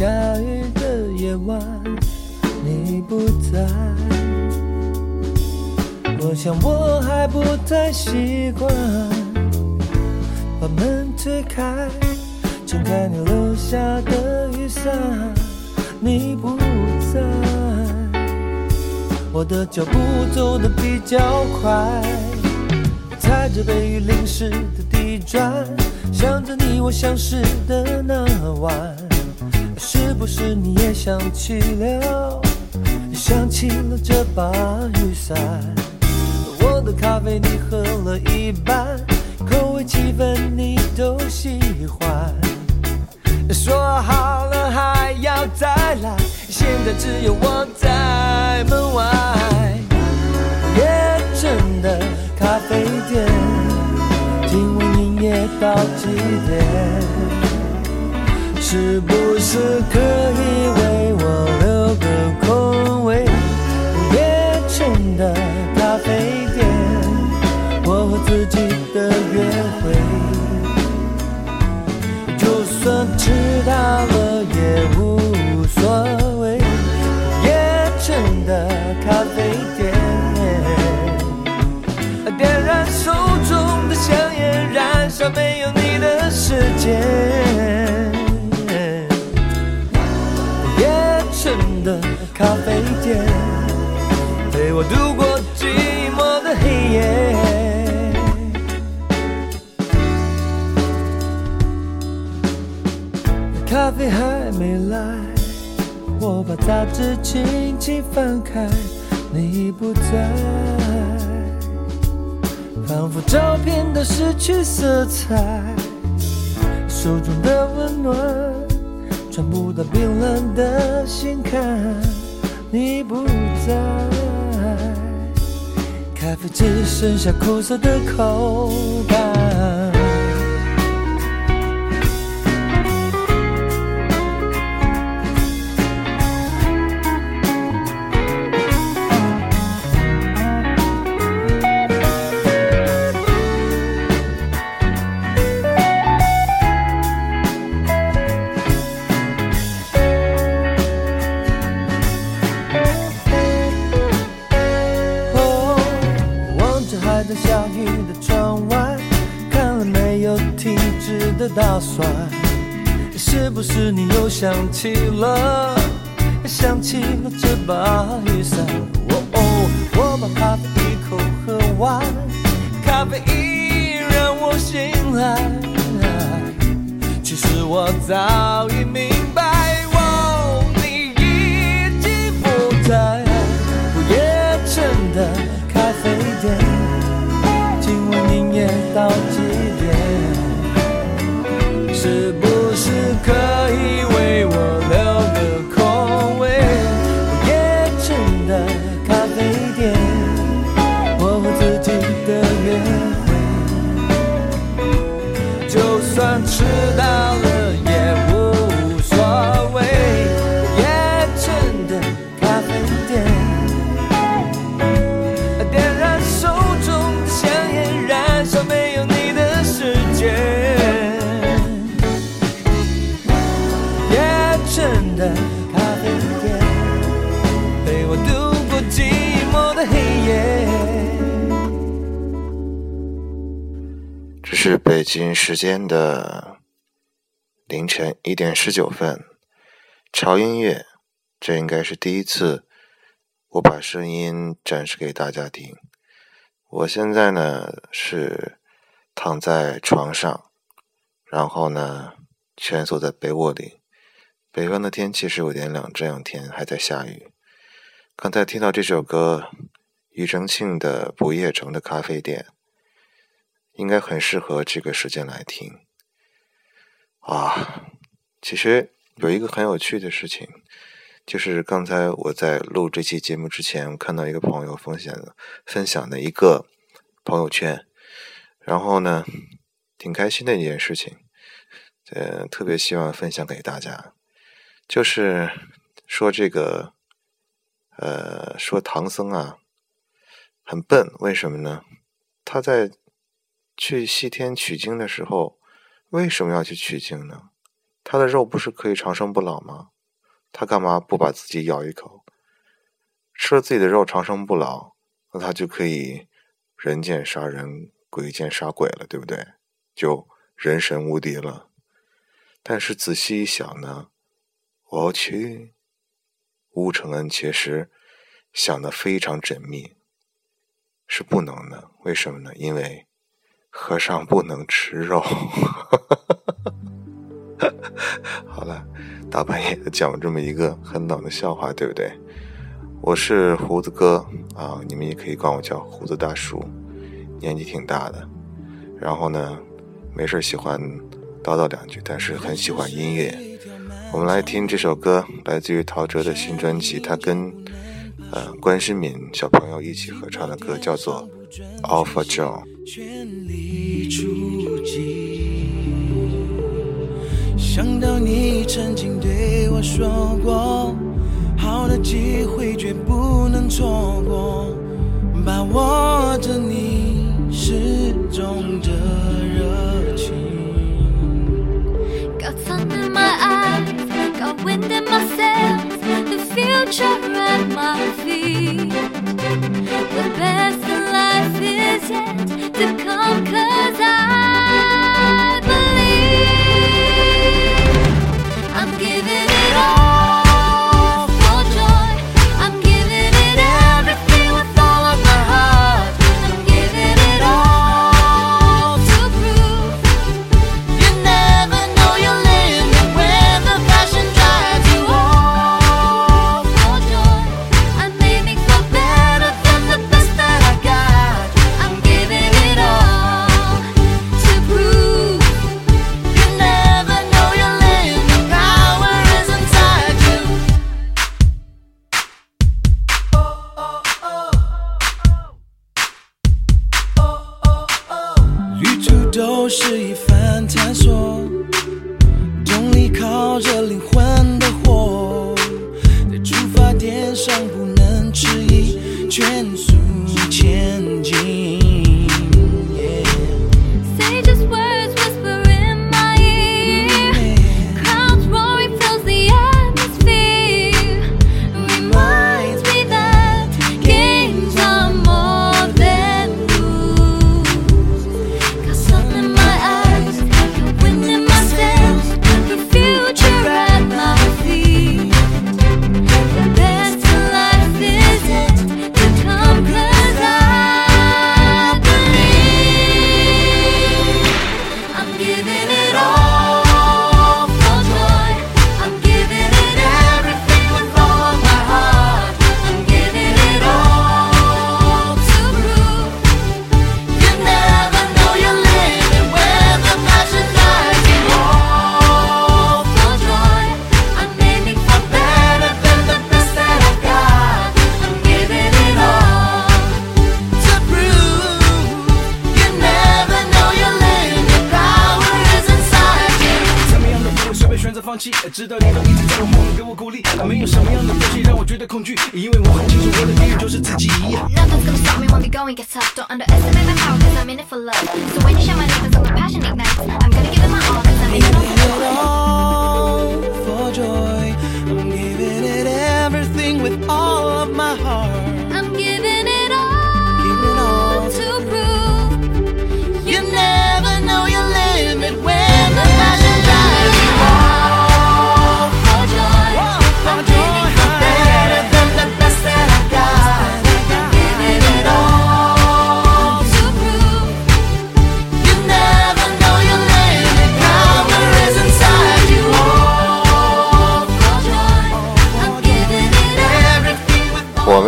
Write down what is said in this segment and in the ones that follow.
下雨的夜晚，你不在，我想我还不太习惯。把门推开，撑开你留下的雨伞，你不在，我的脚步走得比较快，踩着被雨淋湿的地砖。想着你，我相识的那晚，是你也想起了？想起了这把雨伞。我的咖啡你喝了一半，口味气氛你都喜欢。说好了还要再来，现在只有我在门外。夜深的咖啡店。今晚营业到几点？是不是可以为我留个空位？午夜城的咖啡店，我和自己的约会。就算迟到了也无所谓。午夜城的咖啡店，点燃手中的香烟，燃烧。没有你的世界，陪我度过寂寞的黑夜。咖啡还没来，我把杂志轻轻翻开，你不在。仿佛照片都失去色彩，手中的温暖传不到冰冷的心坎。你不在，咖啡只剩下苦涩的口感。是不是你又想起了，想起了这把雨伞？哦，我把咖啡一口喝完，咖啡因让我醒来。其实我早已明北京时间的凌晨一点十九分，潮音乐，这应该是第一次我把声音展示给大家听。我现在呢是躺在床上，然后呢蜷缩在被窝里。北方的天气是有点冷，这两天还在下雨。刚才听到这首歌，庾澄庆的《不夜城的咖啡店》，应该很适合这个时间来听。啊，其实有一个很有趣的事情，就是刚才我在录这期节目之前，我看到一个朋友分享分享的一个朋友圈，然后呢，挺开心的一件事情，呃，特别希望分享给大家。就是说这个，呃，说唐僧啊很笨，为什么呢？他在去西天取经的时候，为什么要去取经呢？他的肉不是可以长生不老吗？他干嘛不把自己咬一口，吃了自己的肉长生不老，那他就可以人见杀人，鬼见杀鬼了，对不对？就人神无敌了。但是仔细一想呢？我去，吴承恩其实想的非常缜密，是不能的。为什么呢？因为和尚不能吃肉。好了，大半夜的讲这么一个很冷的笑话，对不对？我是胡子哥啊，你们也可以管我叫胡子大叔，年纪挺大的。然后呢，没事喜欢叨叨两句，但是很喜欢音乐。我们来听这首歌，来自于陶喆的新专辑，他跟呃关诗敏小朋友一起合唱的歌，叫做《Alpha John》。想到你曾经对我说过，好的机会绝不能错过，把握着你始终的热情。The to 都是一番探索，动力靠着灵魂的火，在出发点上不能迟疑蜷缩。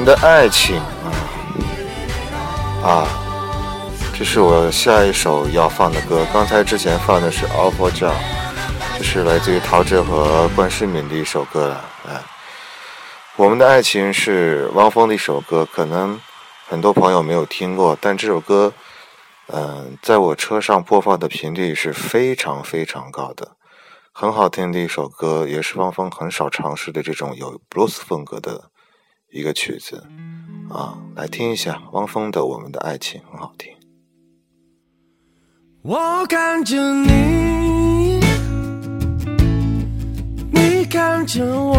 们的爱情啊啊！这是我下一首要放的歌。刚才之前放的是《Awful Job》，这是来自于陶喆和关诗敏的一首歌了。哎，我们的爱情是汪峰的一首歌，可能很多朋友没有听过，但这首歌，嗯，在我车上播放的频率是非常非常高的，很好听的一首歌，也是汪峰很少尝试的这种有布鲁斯风格的。一个曲子啊，来听一下汪峰的《我们的爱情》，很好听。我看着你，你看着我，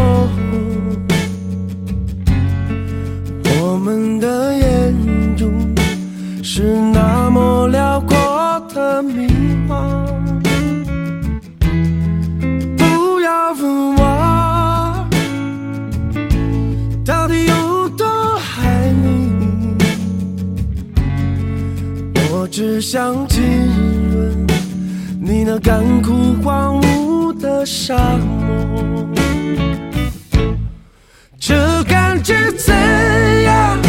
我们的眼中是那只想浸润你那干枯荒芜的沙漠，这感觉怎样？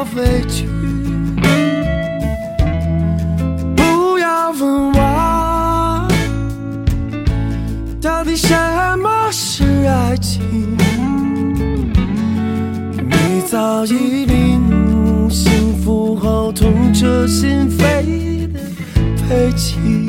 少委屈？不要问我，到底什么是爱情？你早已领悟幸福后痛彻心扉的悲情。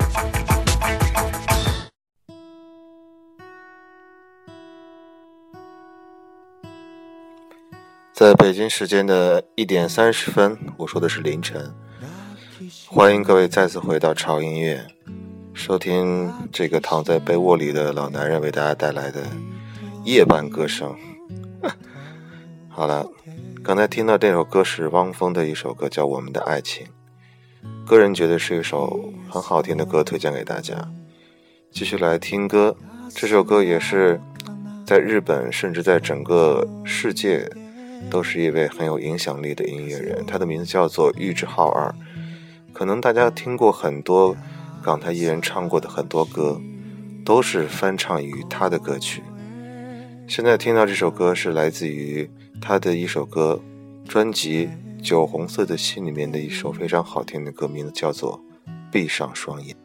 在北京时间的一点三十分，我说的是凌晨。欢迎各位再次回到潮音乐，收听这个躺在被窝里的老男人为大家带来的夜半歌声。好了，刚才听到这首歌是汪峰的一首歌，叫《我们的爱情》。个人觉得是一首很好听的歌，推荐给大家。继续来听歌，这首歌也是在日本，甚至在整个世界。都是一位很有影响力的音乐人，他的名字叫做玉置浩二。可能大家听过很多港台艺人唱过的很多歌，都是翻唱于他的歌曲。现在听到这首歌是来自于他的一首歌专辑《酒红色的心》里面的一首非常好听的歌，名字叫做《闭上双眼》。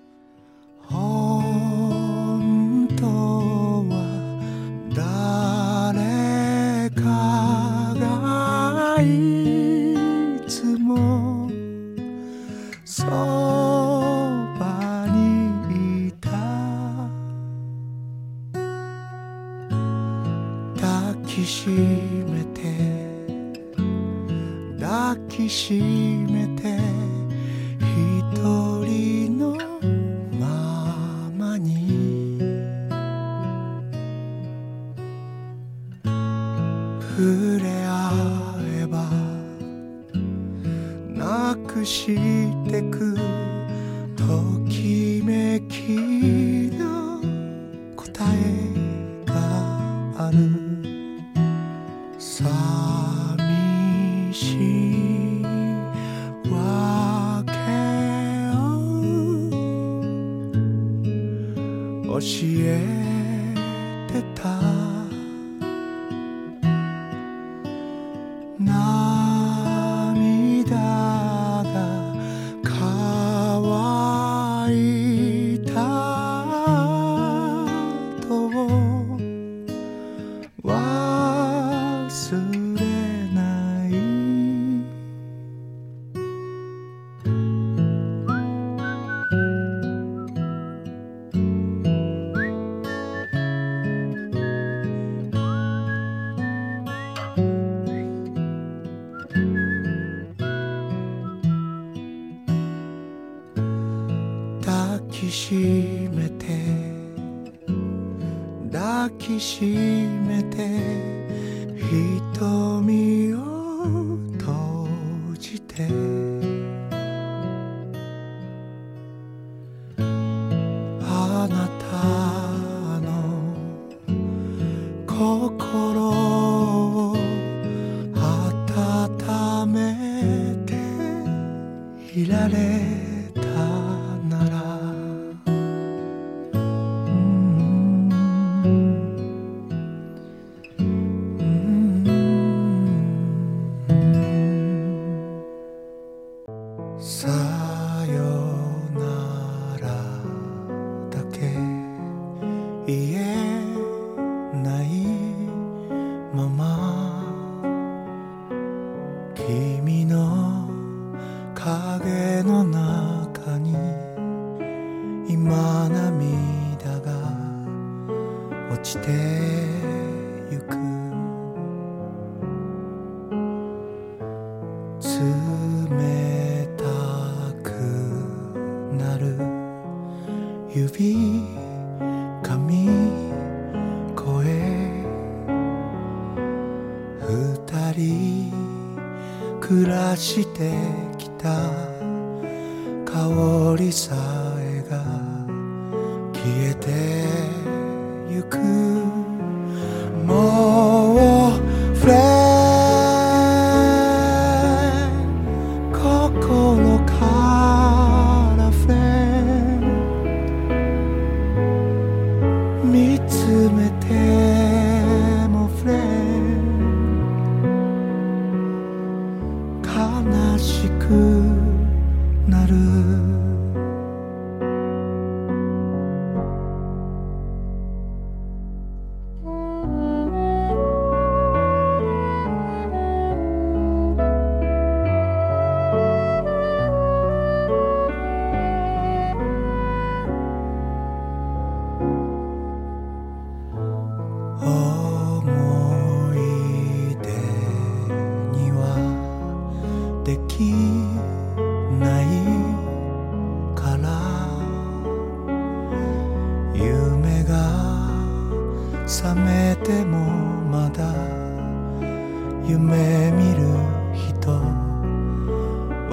我喜悦。抱きしめて瞳を閉じて。君の影の中に今涙が落ちて見つめて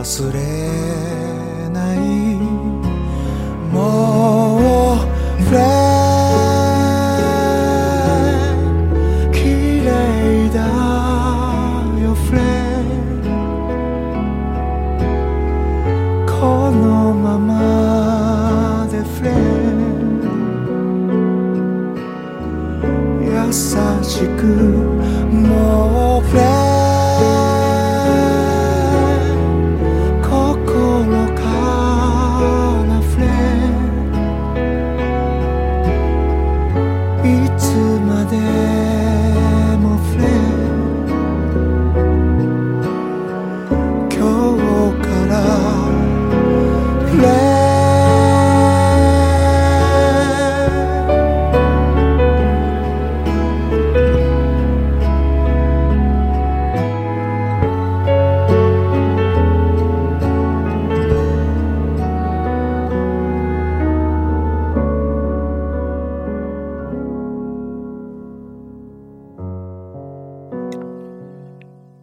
忘れ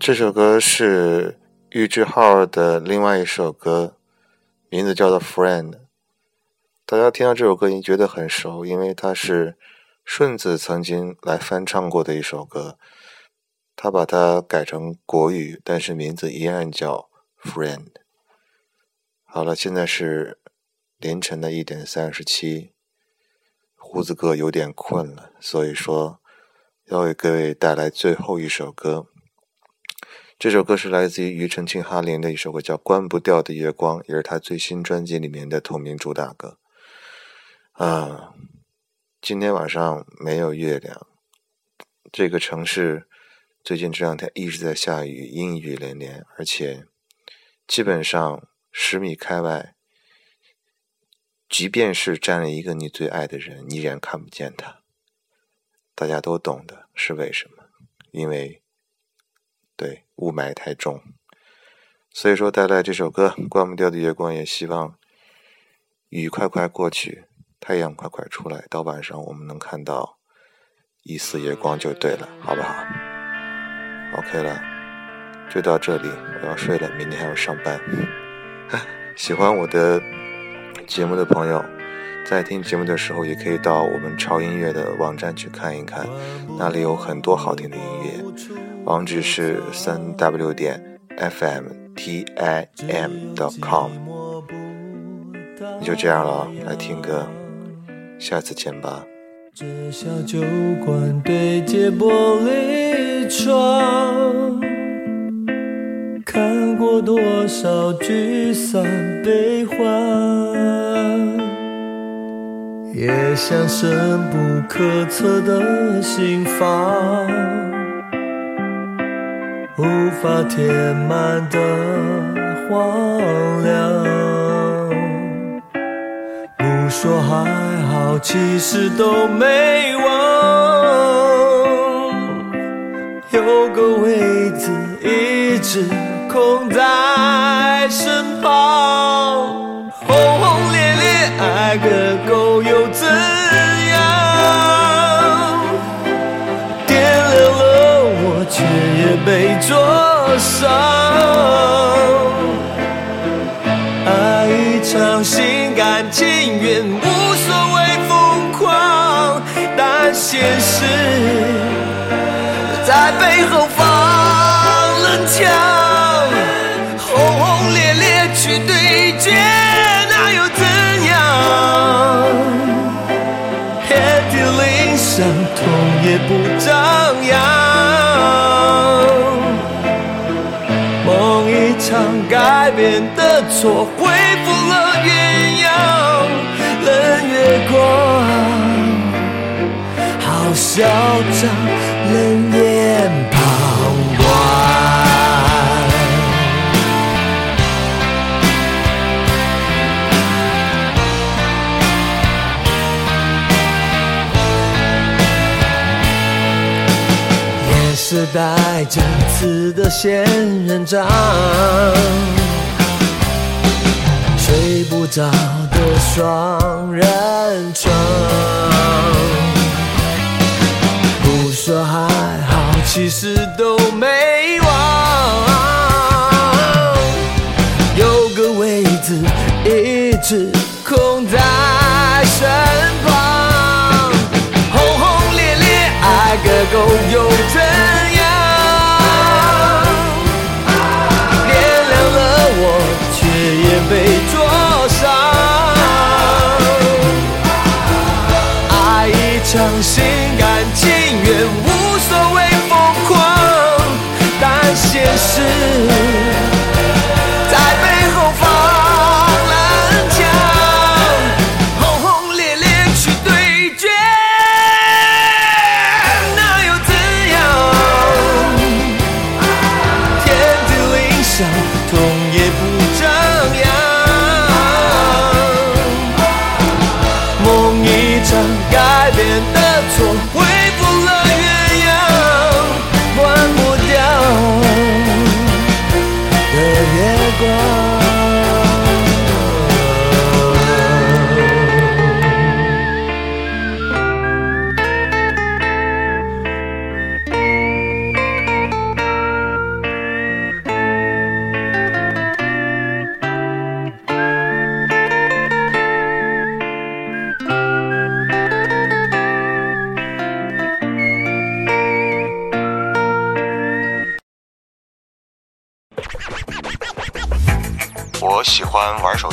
这首歌是玉置浩的另外一首歌，名字叫做《Friend》。大家听到这首歌，你觉得很熟，因为它是顺子曾经来翻唱过的一首歌，他把它改成国语，但是名字依然叫《Friend》。好了，现在是凌晨的一点三十七，胡子哥有点困了，所以说要为各位带来最后一首歌。这首歌是来自于庾澄庆、哈林的一首歌，叫《关不掉的月光》，也是他最新专辑里面的同名主打歌。啊，今天晚上没有月亮，这个城市最近这两天一直在下雨，阴雨连连，而且基本上十米开外，即便是站了一个你最爱的人，你依然看不见他。大家都懂的是为什么？因为对雾霾太重，所以说带来这首歌《关不掉的月光》，也希望雨快快过去，太阳快快出来，到晚上我们能看到一丝月光就对了，好不好？OK 了，就到这里，我要睡了，明天还要上班。喜欢我的节目的朋友，在听节目的时候，也可以到我们潮音乐的网站去看一看，那里有很多好听的音乐。网址是三 w 点 fm t i m dot com。你就这样了，来听歌，下次见吧。这小酒馆对接玻璃窗，看过多少聚散悲欢，也像深不可测的心房，无法填满的荒凉。不说还好，其实都没忘。有个位子一直空在身旁，多少的错，恢复了原样，冷月光，好嚣张，冷眼旁观。也是带着刺的仙人掌，睡不着的双人床。不说还好，其实都没忘。有个位置一直空在身旁，轰轰烈烈爱个够又怎相信。